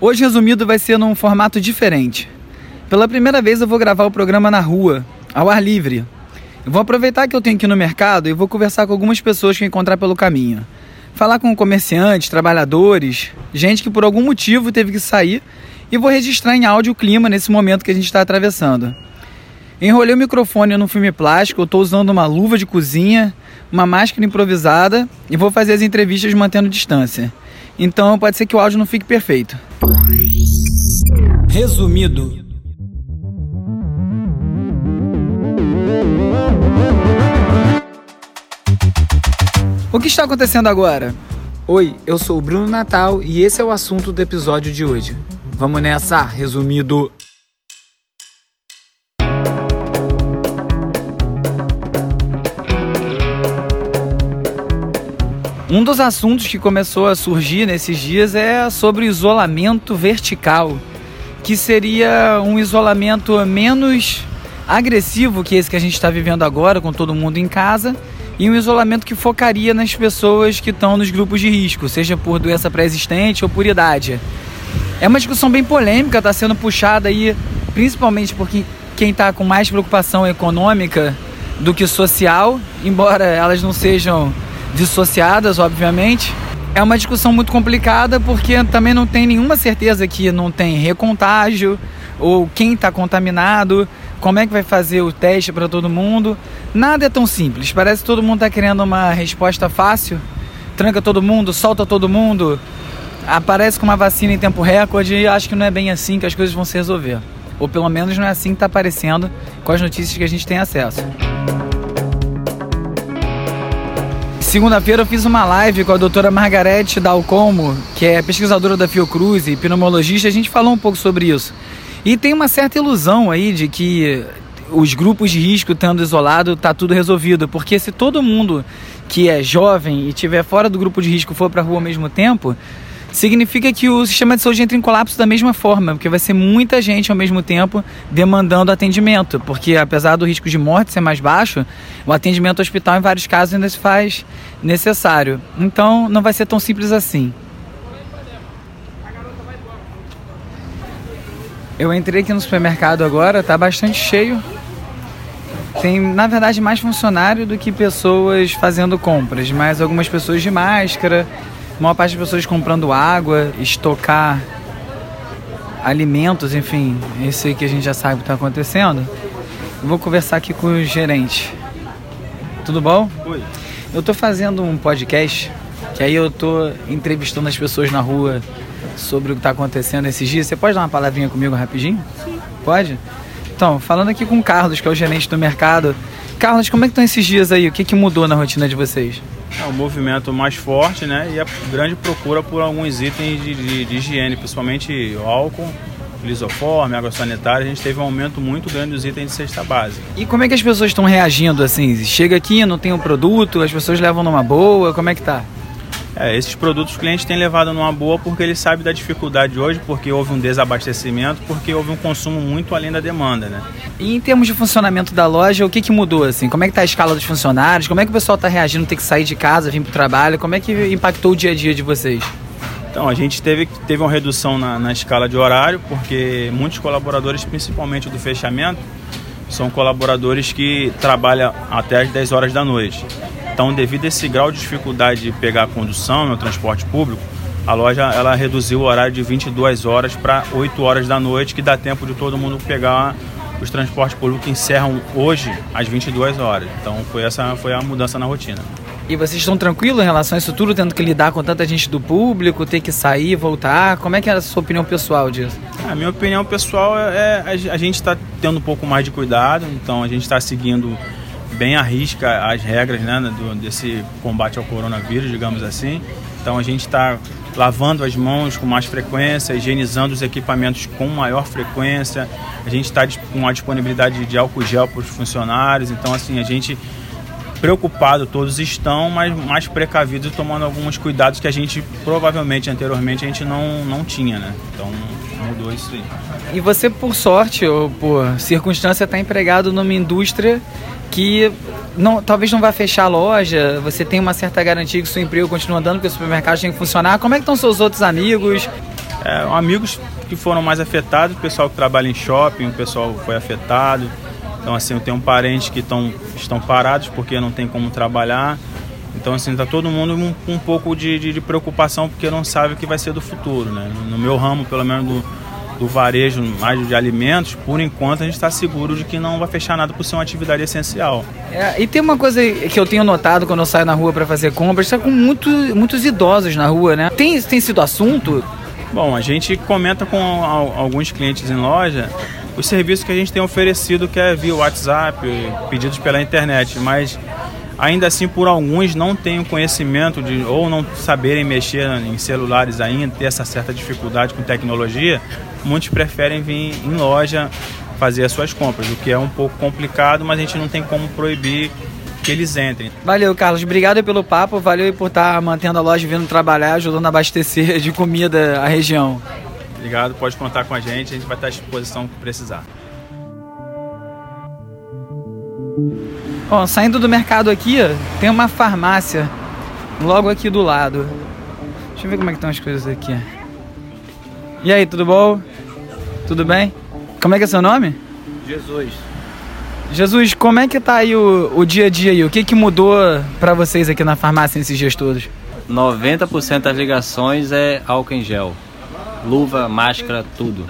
Hoje, resumido, vai ser num formato diferente. Pela primeira vez, eu vou gravar o programa na rua, ao ar livre. Eu vou aproveitar que eu tenho aqui no mercado e vou conversar com algumas pessoas que eu encontrar pelo caminho. Falar com comerciantes, trabalhadores, gente que por algum motivo teve que sair e vou registrar em áudio o clima nesse momento que a gente está atravessando. Enrolei o microfone no filme plástico, eu estou usando uma luva de cozinha, uma máscara improvisada e vou fazer as entrevistas mantendo distância. Então pode ser que o áudio não fique perfeito. Resumido. O que está acontecendo agora? Oi, eu sou o Bruno Natal e esse é o assunto do episódio de hoje. Vamos nessa, resumido. Um dos assuntos que começou a surgir nesses dias é sobre o isolamento vertical, que seria um isolamento menos agressivo que esse que a gente está vivendo agora, com todo mundo em casa, e um isolamento que focaria nas pessoas que estão nos grupos de risco, seja por doença pré-existente ou por idade. É uma discussão bem polêmica, está sendo puxada aí, principalmente por quem está com mais preocupação econômica do que social, embora elas não sejam dissociadas, obviamente. É uma discussão muito complicada porque também não tem nenhuma certeza que não tem recontágio ou quem está contaminado, como é que vai fazer o teste para todo mundo. Nada é tão simples. Parece que todo mundo está querendo uma resposta fácil. Tranca todo mundo, solta todo mundo, aparece com uma vacina em tempo recorde e acho que não é bem assim que as coisas vão se resolver. Ou pelo menos não é assim que está aparecendo com as notícias que a gente tem acesso. Segunda-feira eu fiz uma live com a doutora Margarete Dalcomo, que é pesquisadora da Fiocruz e pneumologista, a gente falou um pouco sobre isso. E tem uma certa ilusão aí de que os grupos de risco estando isolado tá tudo resolvido, porque se todo mundo que é jovem e tiver fora do grupo de risco for para a rua ao mesmo tempo, significa que o sistema de saúde entra em colapso da mesma forma, porque vai ser muita gente ao mesmo tempo demandando atendimento, porque apesar do risco de morte ser mais baixo, o atendimento hospital em vários casos ainda se faz necessário. Então não vai ser tão simples assim. Eu entrei aqui no supermercado agora, tá bastante cheio. Tem, na verdade, mais funcionário do que pessoas fazendo compras, mas algumas pessoas de máscara, a maior parte das pessoas comprando água, estocar alimentos, enfim, isso aí que a gente já sabe o que está acontecendo. Eu vou conversar aqui com o gerente. Tudo bom? Oi. Eu estou fazendo um podcast que aí eu estou entrevistando as pessoas na rua sobre o que está acontecendo esses dias. Você pode dar uma palavrinha comigo rapidinho? Sim. Pode? Então, falando aqui com o Carlos, que é o gerente do mercado. Carlos, como é que estão esses dias aí? O que, que mudou na rotina de vocês? É um movimento mais forte, né? E a grande procura por alguns itens de, de, de higiene, principalmente álcool, lisoforme, água sanitária. A gente teve um aumento muito grande dos itens de cesta básica. E como é que as pessoas estão reagindo assim? Chega aqui, não tem o um produto, as pessoas levam numa boa, como é que tá? É, esses produtos os clientes têm levado numa boa porque eles sabem da dificuldade hoje, porque houve um desabastecimento, porque houve um consumo muito além da demanda, né? E em termos de funcionamento da loja, o que, que mudou assim? Como é que tá a escala dos funcionários? Como é que o pessoal está reagindo, ter que sair de casa, vir para o trabalho? Como é que impactou o dia a dia de vocês? Então, a gente teve, teve uma redução na, na escala de horário, porque muitos colaboradores, principalmente do fechamento, são colaboradores que trabalham até as 10 horas da noite. Então, devido a esse grau de dificuldade de pegar a condução no transporte público, a loja ela reduziu o horário de 22 horas para 8 horas da noite, que dá tempo de todo mundo pegar os transportes públicos que encerram hoje às 22 horas. Então, foi essa foi a mudança na rotina. E vocês estão tranquilos em relação a isso tudo, tendo que lidar com tanta gente do público, ter que sair, voltar? Como é que é a sua opinião pessoal disso? A minha opinião pessoal é, é a gente está tendo um pouco mais de cuidado, então a gente está seguindo bem à risca as regras né, do, desse combate ao coronavírus, digamos assim. Então a gente está lavando as mãos com mais frequência, higienizando os equipamentos com maior frequência. A gente está com a disponibilidade de álcool gel para os funcionários. Então assim a gente preocupado todos estão, mas mais precavidos tomando alguns cuidados que a gente provavelmente anteriormente a gente não, não tinha, né? Então mudou isso aí. E você, por sorte ou por circunstância, está empregado numa indústria que não, talvez não vá fechar a loja, você tem uma certa garantia que o seu emprego continua andando, porque o supermercado tem que funcionar. Como é que estão seus outros amigos? É, amigos que foram mais afetados, o pessoal que trabalha em shopping, o pessoal foi afetado. Então, assim, eu tenho parentes que tão, estão parados porque não tem como trabalhar. Então, assim, tá todo mundo um, um pouco de, de, de, preocupação porque não sabe o que vai ser do futuro, né? No meu ramo, pelo menos do, do varejo mais de alimentos, por enquanto a gente está seguro de que não vai fechar nada por ser uma atividade essencial. É, e tem uma coisa que eu tenho notado quando eu saio na rua para fazer compras, está com muito, muitos idosos na rua, né? Tem, tem sido assunto? Bom, a gente comenta com alguns clientes em loja os serviços que a gente tem oferecido, que é via WhatsApp, pedidos pela internet, mas ainda assim por alguns não têm o conhecimento de ou não saberem mexer em celulares ainda, ter essa certa dificuldade com tecnologia, muitos preferem vir em loja fazer as suas compras, o que é um pouco complicado, mas a gente não tem como proibir que eles entrem. Valeu, Carlos. Obrigado pelo papo. Valeu por estar mantendo a loja vindo trabalhar, ajudando a abastecer de comida a região. Obrigado, pode contar com a gente, a gente vai estar à disposição que precisar. Bom, saindo do mercado aqui, tem uma farmácia logo aqui do lado. Deixa eu ver como é que estão as coisas aqui. E aí, tudo bom? Tudo bem? Como é que é seu nome? Jesus. Jesus, como é que tá aí o, o dia a dia aí? O que que mudou para vocês aqui na farmácia nesses dias todos? 90% das ligações é álcool em gel. Luva, máscara, tudo.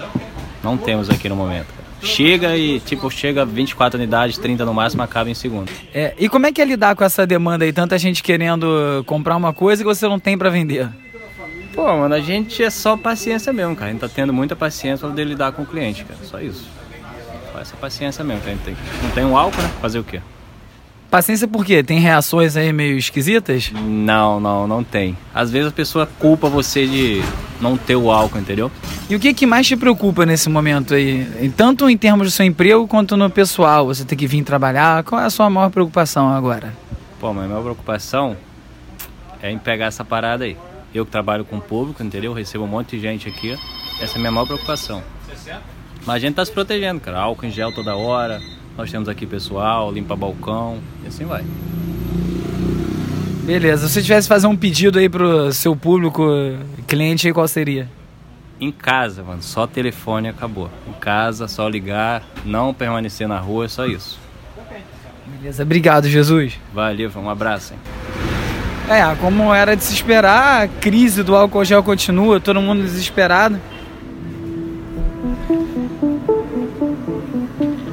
Não temos aqui no momento. Chega e, tipo, chega 24 unidades, 30 no máximo, acaba em segundo. É, e como é que é lidar com essa demanda aí? Tanta gente querendo comprar uma coisa que você não tem para vender? Pô, mano, a gente é só paciência mesmo, cara. A gente tá tendo muita paciência pra poder lidar com o cliente, cara. Só isso essa paciência mesmo que a gente tem. Não tem um álcool, né? Fazer o quê? Paciência por quê? Tem reações aí meio esquisitas? Não, não, não tem. Às vezes a pessoa culpa você de não ter o álcool, entendeu? E o que, que mais te preocupa nesse momento aí? Tanto em termos do seu emprego quanto no pessoal. Você tem que vir trabalhar. Qual é a sua maior preocupação agora? Pô, mas a maior preocupação é em pegar essa parada aí. Eu que trabalho com o público, entendeu? Eu recebo um monte de gente aqui. Essa é a minha maior preocupação. Mas a gente tá se protegendo, cara. Álcool em gel toda hora. Nós temos aqui pessoal, limpa balcão e assim vai. Beleza. Se você tivesse fazer um pedido aí pro seu público, cliente aí, qual seria? Em casa, mano. Só telefone acabou. Em casa, só ligar, não permanecer na rua, é só isso. Beleza. Obrigado, Jesus. Valeu, um abraço, hein? É, como era de se esperar, a crise do álcool gel continua, todo mundo desesperado.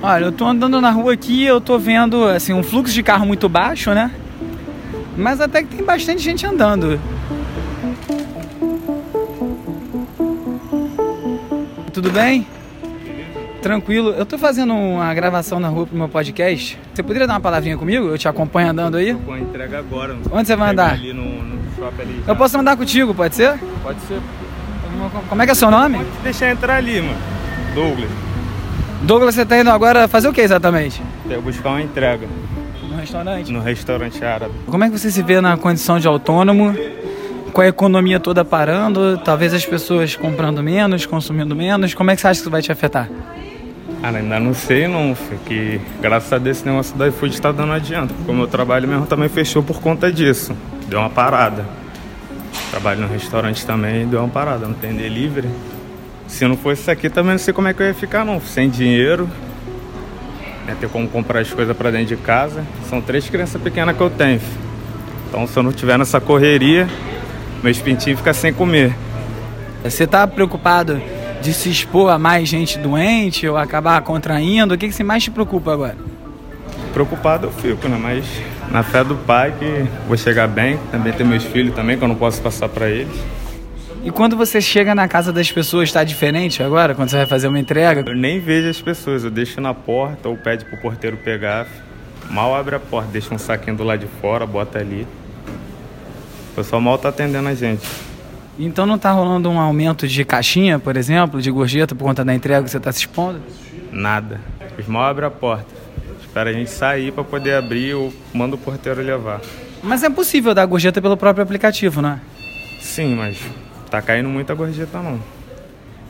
Olha, eu tô andando na rua aqui, eu tô vendo assim um fluxo de carro muito baixo, né? Mas até que tem bastante gente andando. Tudo bem? Tranquilo. Eu tô fazendo uma gravação na rua pro meu podcast. Você poderia dar uma palavrinha comigo? Eu te acompanho andando aí? Eu vou entrega agora. Onde você vai andar? Ali no, no shopping ali. Eu posso andar contigo, pode ser? Pode ser. Como é que é seu nome? Pode deixar entrar ali, mano. Douglas. Douglas, você tá indo agora fazer o que exatamente? Eu buscar uma entrega. No restaurante? No restaurante árabe. Como é que você se vê na condição de autônomo? Com a economia toda parando, talvez as pessoas comprando menos, consumindo menos, como é que você acha que isso vai te afetar? Ah, ainda não sei não, que graças a Deus esse negócio da iFood está dando adianta, porque o meu trabalho mesmo também fechou por conta disso, deu uma parada. Trabalho no restaurante também, deu uma parada, não tem delivery. Se não fosse isso aqui, também não sei como é que eu ia ficar, não. Sem dinheiro, né, ter como comprar as coisas para dentro de casa. São três crianças pequenas que eu tenho. Então, se eu não tiver nessa correria, meus pintinhos ficam sem comer. Você tá preocupado de se expor a mais gente doente ou acabar contraindo? O que, que você mais te preocupa agora? Preocupado eu fico, né? Mas na fé do pai que vou chegar bem. Também ter meus filhos também, que eu não posso passar para eles. E quando você chega na casa das pessoas, está diferente agora, quando você vai fazer uma entrega? Eu nem vejo as pessoas, eu deixo na porta ou pede pro porteiro pegar. Mal abre a porta, deixa um saquinho do lado de fora, bota ali. O pessoal mal tá atendendo a gente. Então não tá rolando um aumento de caixinha, por exemplo, de gorjeta por conta da entrega que você tá se expondo? Nada. Os mal abre a porta. Espera a gente sair para poder abrir ou manda o porteiro levar. Mas é possível dar gorjeta pelo próprio aplicativo, não é? Sim, mas tá caindo muita gorjeta não.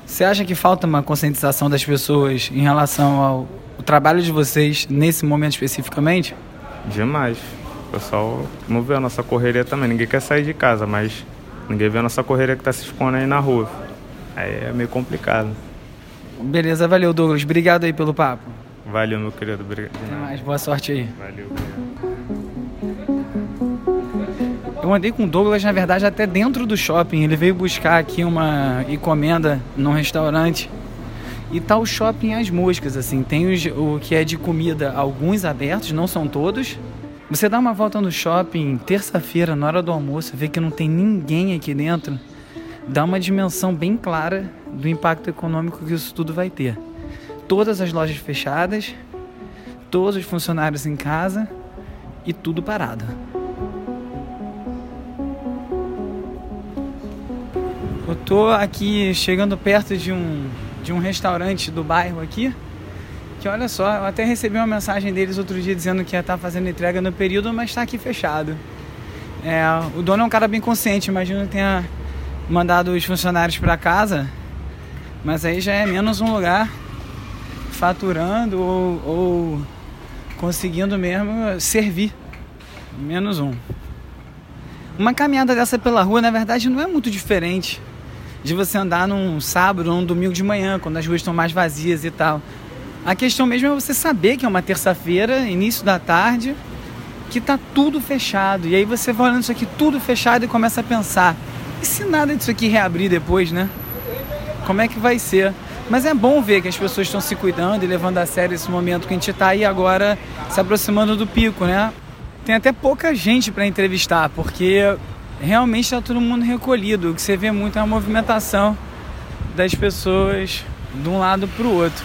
Você acha que falta uma conscientização das pessoas em relação ao trabalho de vocês nesse momento especificamente? Demais. O pessoal não vê a nossa correria também. Ninguém quer sair de casa, mas ninguém vê a nossa correria que está se expondo aí na rua. Aí é meio complicado. Beleza, valeu, Douglas. Obrigado aí pelo papo. Valeu, meu querido. Obrigado. Até mais, boa sorte aí. Valeu. Eu andei com o Douglas, na verdade, até dentro do shopping. Ele veio buscar aqui uma encomenda num restaurante. E tá o shopping às moscas, assim. Tem os, o que é de comida, alguns abertos, não são todos. Você dá uma volta no shopping terça-feira, na hora do almoço, vê que não tem ninguém aqui dentro. Dá uma dimensão bem clara do impacto econômico que isso tudo vai ter. Todas as lojas fechadas, todos os funcionários em casa e tudo parado. Tô aqui chegando perto de um, de um restaurante do bairro aqui. Que olha só, eu até recebi uma mensagem deles outro dia dizendo que ia estar fazendo entrega no período, mas está aqui fechado. É, o dono é um cara bem consciente, imagino que tenha mandado os funcionários para casa, mas aí já é menos um lugar faturando ou, ou conseguindo mesmo servir. Menos um. Uma caminhada dessa pela rua, na verdade, não é muito diferente de você andar num sábado ou num domingo de manhã, quando as ruas estão mais vazias e tal. A questão mesmo é você saber que é uma terça-feira, início da tarde, que tá tudo fechado. E aí você vai olhando isso aqui tudo fechado e começa a pensar: e se nada disso aqui reabrir depois, né? Como é que vai ser? Mas é bom ver que as pessoas estão se cuidando e levando a sério esse momento que a gente está aí agora se aproximando do pico, né? Tem até pouca gente para entrevistar, porque realmente está todo mundo recolhido. O que você vê muito é a movimentação das pessoas de um lado para o outro.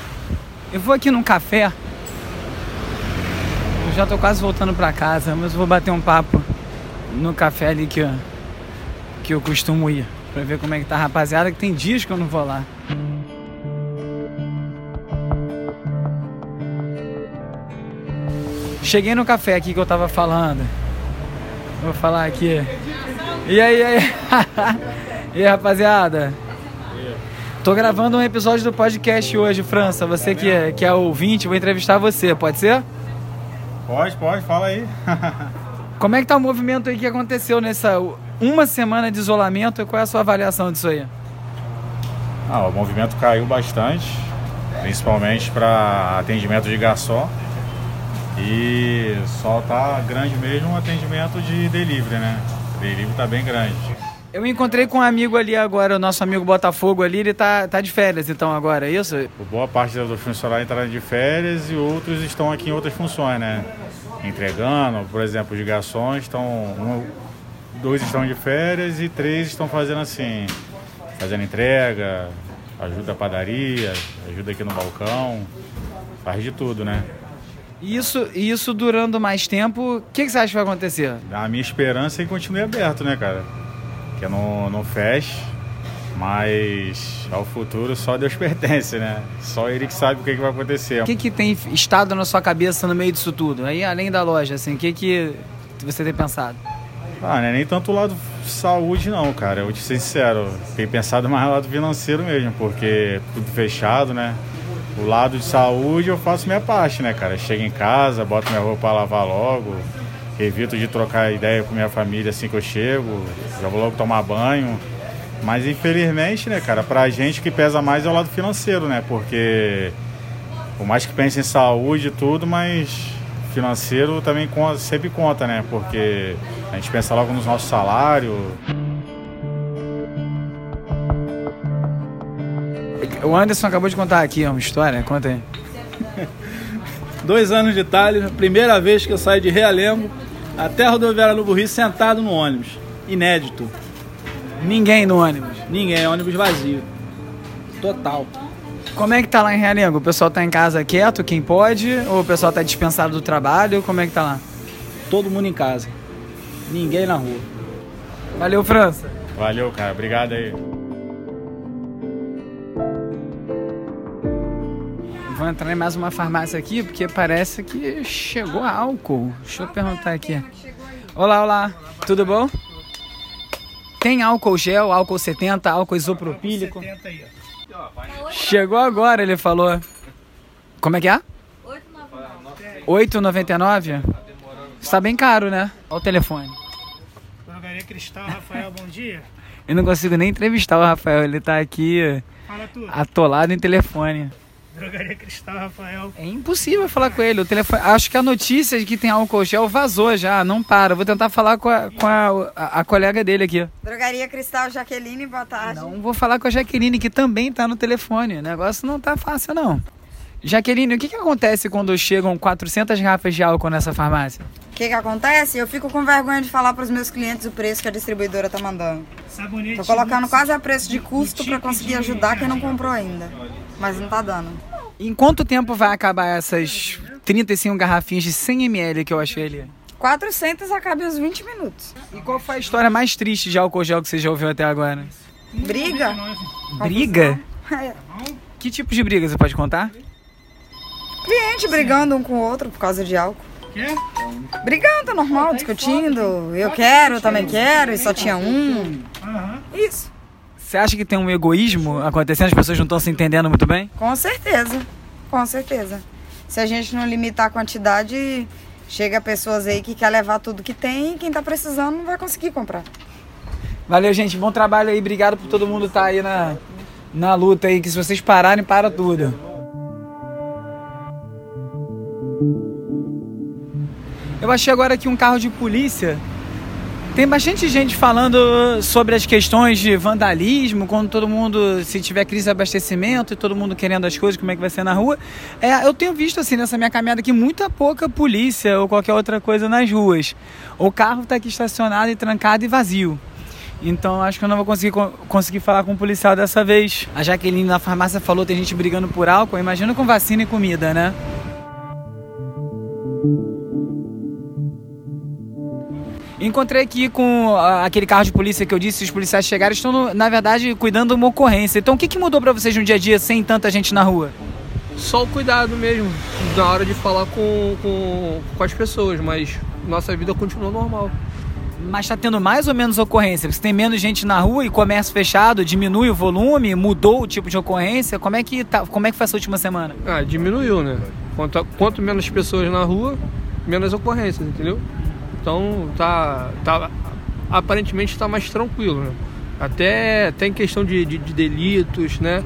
Eu vou aqui num café. Eu já estou quase voltando para casa, mas vou bater um papo no café ali que eu, que eu costumo ir. Pra ver como é que tá a rapaziada, que tem dias que eu não vou lá. Cheguei no café aqui que eu tava falando. Vou falar aqui. E aí, e aí? e aí, rapaziada? Tô gravando um episódio do podcast hoje, França. Você que é, que é ouvinte, vou entrevistar você, pode ser? Pode, pode, fala aí. Como é que tá o movimento aí que aconteceu nessa uma semana de isolamento? Qual é a sua avaliação disso aí? Ah, o movimento caiu bastante, principalmente para atendimento de garçom. E só tá grande mesmo o atendimento de delivery, né? O delivery tá bem grande. Eu me encontrei com um amigo ali agora, o nosso amigo Botafogo ali, ele tá, tá de férias então agora, é isso? Boa parte dos funcionários entraram de férias e outros estão aqui em outras funções, né? Entregando, por exemplo, os garçons estão. Um, dois estão de férias e três estão fazendo assim, fazendo entrega, ajuda a padaria, ajuda aqui no balcão, faz de tudo, né? Isso, isso durando mais tempo, o que, que você acha que vai acontecer? A minha esperança é que continue aberto, né, cara? Que não, não feche, mas ao futuro só Deus pertence, né? Só Ele que sabe o que, que vai acontecer. O que, que tem estado na sua cabeça no meio disso tudo? Aí, além da loja, assim, o que, que você tem pensado? Ah, não é nem tanto o lado saúde não, cara. Eu vou te ser sincero. Tenho pensado mais no lado financeiro mesmo, porque tudo fechado, né? O lado de saúde eu faço minha parte, né, cara? Chego em casa, boto minha roupa para lavar logo, evito de trocar ideia com minha família assim que eu chego, já vou logo tomar banho. Mas infelizmente, né, cara, pra gente que pesa mais é o lado financeiro, né? Porque por mais que pense em saúde e tudo, mas financeiro também sempre conta, né? Porque a gente pensa logo nos nossos salários. O Anderson acabou de contar aqui uma história, conta aí. Dois anos de Itália, primeira vez que eu saio de Realengo até a rodoviária Novo Rio sentado no ônibus. Inédito. Ninguém no ônibus. Ninguém, ônibus vazio. Total. Como é que tá lá em Realengo? O pessoal tá em casa quieto, quem pode? Ou o pessoal tá dispensado do trabalho? Como é que tá lá? Todo mundo em casa. Ninguém na rua. Valeu, França. Valeu, cara. Obrigado aí. Vou entrar em mais uma farmácia aqui, porque parece que chegou álcool. Deixa eu perguntar aqui. Olá, olá. Tudo bom? Tem álcool gel, álcool 70, álcool isopropílico? Chegou agora, ele falou. Como é que é? 8,99? Está bem caro, né? Olha o telefone. Drogaria Cristal, Rafael, bom dia. Eu não consigo nem entrevistar o Rafael, ele tá aqui atolado em telefone. Drogaria Cristal, Rafael. É impossível falar com ele. O telefone, acho que a notícia de que tem álcool gel vazou já, não para. Vou tentar falar com a, com a, a, a colega dele aqui. Drogaria Cristal, Jaqueline, boa tarde. Não vou falar com a Jaqueline, que também tá no telefone. O negócio não tá fácil, não. Jaqueline, o que, que acontece quando chegam 400 garrafas de álcool nessa farmácia? O que que acontece? Eu fico com vergonha de falar para os meus clientes o preço que a distribuidora tá mandando. Sabonete. Tô colocando quase a preço de custo para conseguir ajudar quem não comprou ainda. Mas não tá dando. Em quanto tempo vai acabar essas 35 garrafinhas de 100 ml que eu achei ali? 400 acaba em uns 20 minutos. E qual foi a história mais triste de álcool gel que você já ouviu até agora? Briga? Briga? É. Que tipo de briga você pode contar? Cliente brigando um com o outro por causa de álcool. Quê? Brigando, normal, discutindo. Eu quero, eu também quero, e só tinha um. Isso. Você acha que tem um egoísmo acontecendo? As pessoas não estão se entendendo muito bem? Com certeza. Com certeza. Se a gente não limitar a quantidade, chega pessoas aí que quer levar tudo que tem e quem tá precisando não vai conseguir comprar. Valeu, gente. Bom trabalho aí. Obrigado por todo mundo estar aí na, na luta aí. Que se vocês pararem, para tudo. Eu achei agora aqui um carro de polícia. Tem bastante gente falando sobre as questões de vandalismo, quando todo mundo, se tiver crise de abastecimento e todo mundo querendo as coisas, como é que vai ser na rua. É, eu tenho visto assim nessa minha caminhada aqui muita pouca polícia ou qualquer outra coisa nas ruas. O carro está aqui estacionado e trancado e vazio. Então acho que eu não vou conseguir, co- conseguir falar com o policial dessa vez. A Jaqueline na farmácia falou tem gente brigando por álcool. Imagina com vacina e comida, né? Encontrei aqui com ah, aquele carro de polícia que eu disse, os policiais chegaram, estão, na verdade, cuidando de uma ocorrência. Então, o que, que mudou pra vocês no dia a dia sem tanta gente na rua? Só o cuidado mesmo, na hora de falar com, com, com as pessoas, mas nossa vida continua normal. Mas tá tendo mais ou menos ocorrência? Porque tem menos gente na rua e comércio fechado, diminui o volume, mudou o tipo de ocorrência? Como é que, tá, como é que foi essa última semana? Ah, diminuiu, né? Quanto, quanto menos pessoas na rua, menos ocorrências, entendeu? Então tá, tá aparentemente está mais tranquilo, né? Até tem questão de, de, de delitos, né?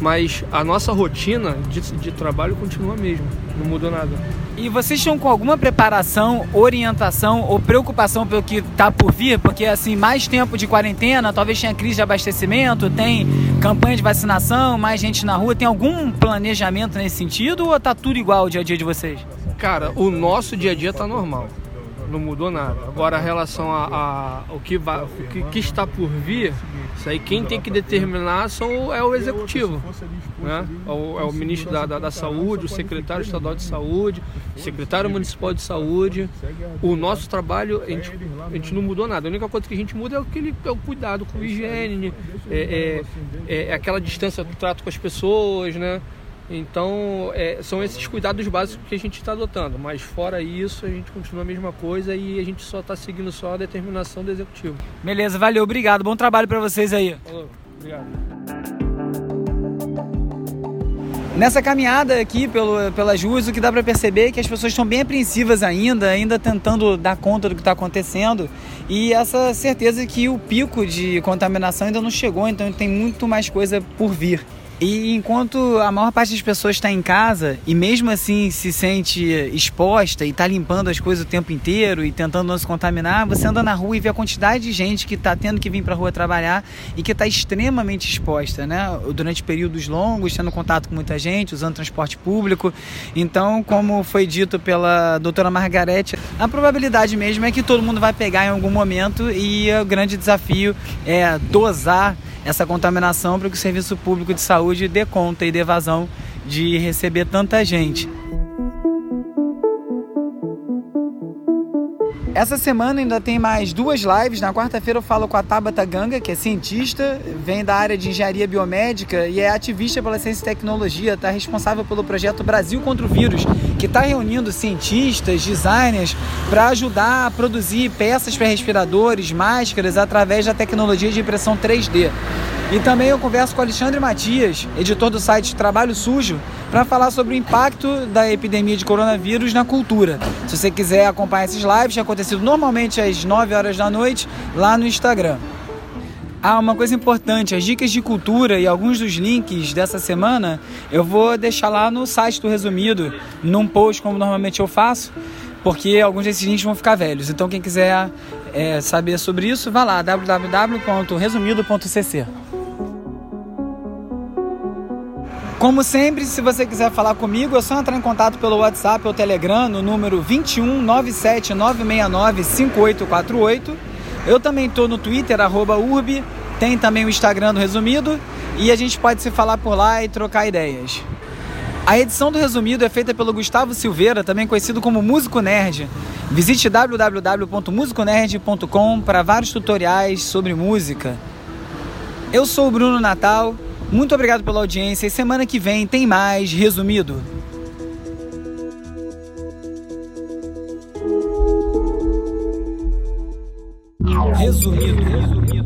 Mas a nossa rotina de, de trabalho continua a mesma, não mudou nada. E vocês estão com alguma preparação, orientação ou preocupação pelo que tá por vir? Porque assim, mais tempo de quarentena, talvez tenha crise de abastecimento, tem campanha de vacinação, mais gente na rua. Tem algum planejamento nesse sentido ou tá tudo igual o dia a dia de vocês? Cara, o nosso dia a dia tá normal. Não mudou nada. Agora, a relação a, a- o, que vai, o que, que está por vir, isso aí quem tem que determinar são, é o executivo. Né? É, o, é o ministro da, da, da Saúde, o secretário estadual de saúde, o secretário municipal de saúde. O nosso trabalho, a gente, a gente não mudou nada. A única coisa que a gente muda é, aquele, é o cuidado com higiene, é, é, é aquela distância do trato com as pessoas, né? Então, é, são esses cuidados básicos que a gente está adotando. Mas fora isso, a gente continua a mesma coisa e a gente só está seguindo só a determinação do executivo. Beleza, valeu, obrigado. Bom trabalho pra vocês aí. Falou, obrigado. Nessa caminhada aqui pelo, pelas ruas, o que dá para perceber é que as pessoas estão bem apreensivas ainda, ainda tentando dar conta do que está acontecendo. E essa certeza que o pico de contaminação ainda não chegou, então tem muito mais coisa por vir. E enquanto a maior parte das pessoas está em casa e mesmo assim se sente exposta e está limpando as coisas o tempo inteiro e tentando não se contaminar, você anda na rua e vê a quantidade de gente que está tendo que vir para a rua trabalhar e que está extremamente exposta, né? Durante períodos longos, tendo contato com muita gente, usando transporte público. Então, como foi dito pela doutora Margarete, a probabilidade mesmo é que todo mundo vai pegar em algum momento e o grande desafio é dosar essa contaminação para que o serviço público de saúde dê conta e dê vazão de receber tanta gente. Essa semana ainda tem mais duas lives. Na quarta-feira eu falo com a Tabata Ganga, que é cientista, vem da área de engenharia biomédica e é ativista pela ciência e tecnologia, está responsável pelo projeto Brasil contra o Vírus, que está reunindo cientistas, designers, para ajudar a produzir peças para respiradores, máscaras, através da tecnologia de impressão 3D. E também eu converso com Alexandre Matias, editor do site Trabalho Sujo, para falar sobre o impacto da epidemia de coronavírus na cultura. Se você quiser acompanhar esses lives, tem acontecido normalmente às 9 horas da noite lá no Instagram. Ah, uma coisa importante, as dicas de cultura e alguns dos links dessa semana eu vou deixar lá no site do Resumido, num post como normalmente eu faço, porque alguns desses links vão ficar velhos. Então quem quiser é, saber sobre isso, vá lá, www.resumido.cc. Como sempre, se você quiser falar comigo, é só entrar em contato pelo WhatsApp ou Telegram no número 21 97 969 5848. Eu também estou no Twitter, arroba Urbi, tem também o Instagram do Resumido e a gente pode se falar por lá e trocar ideias. A edição do Resumido é feita pelo Gustavo Silveira, também conhecido como Músico Nerd. Visite www.musiconerd.com para vários tutoriais sobre música. Eu sou o Bruno Natal muito obrigado pela audiência e semana que vem tem mais resumido. Resumido.